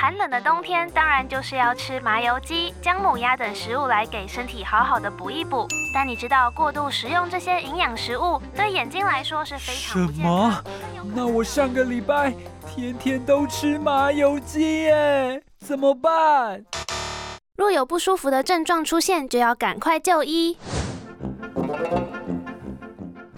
寒冷的冬天，当然就是要吃麻油鸡、姜母鸭等食物来给身体好好的补一补。但你知道，过度食用这些营养食物对眼睛来说是非常不健康。那我上个礼拜天天都吃麻油鸡耶，怎么办？若有不舒服的症状出现，就要赶快就医。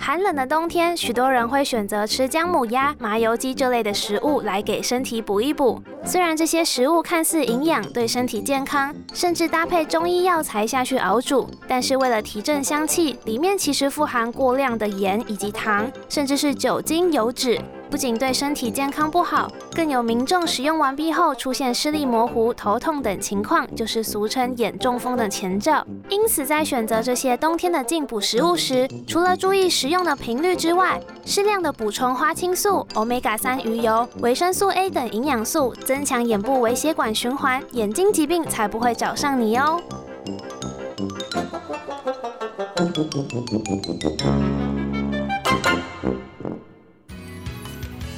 寒冷的冬天，许多人会选择吃姜母鸭、麻油鸡这类的食物来给身体补一补。虽然这些食物看似营养、对身体健康，甚至搭配中医药材下去熬煮，但是为了提振香气，里面其实富含过量的盐以及糖，甚至是酒精、油脂。不仅对身体健康不好，更有民众使用完毕后出现视力模糊、头痛等情况，就是俗称眼中风的前兆。因此，在选择这些冬天的进补食物时，除了注意食用的频率之外，适量的补充花青素、Omega 三鱼油、维生素 A 等营养素，增强眼部微血管循环，眼睛疾病才不会找上你哦。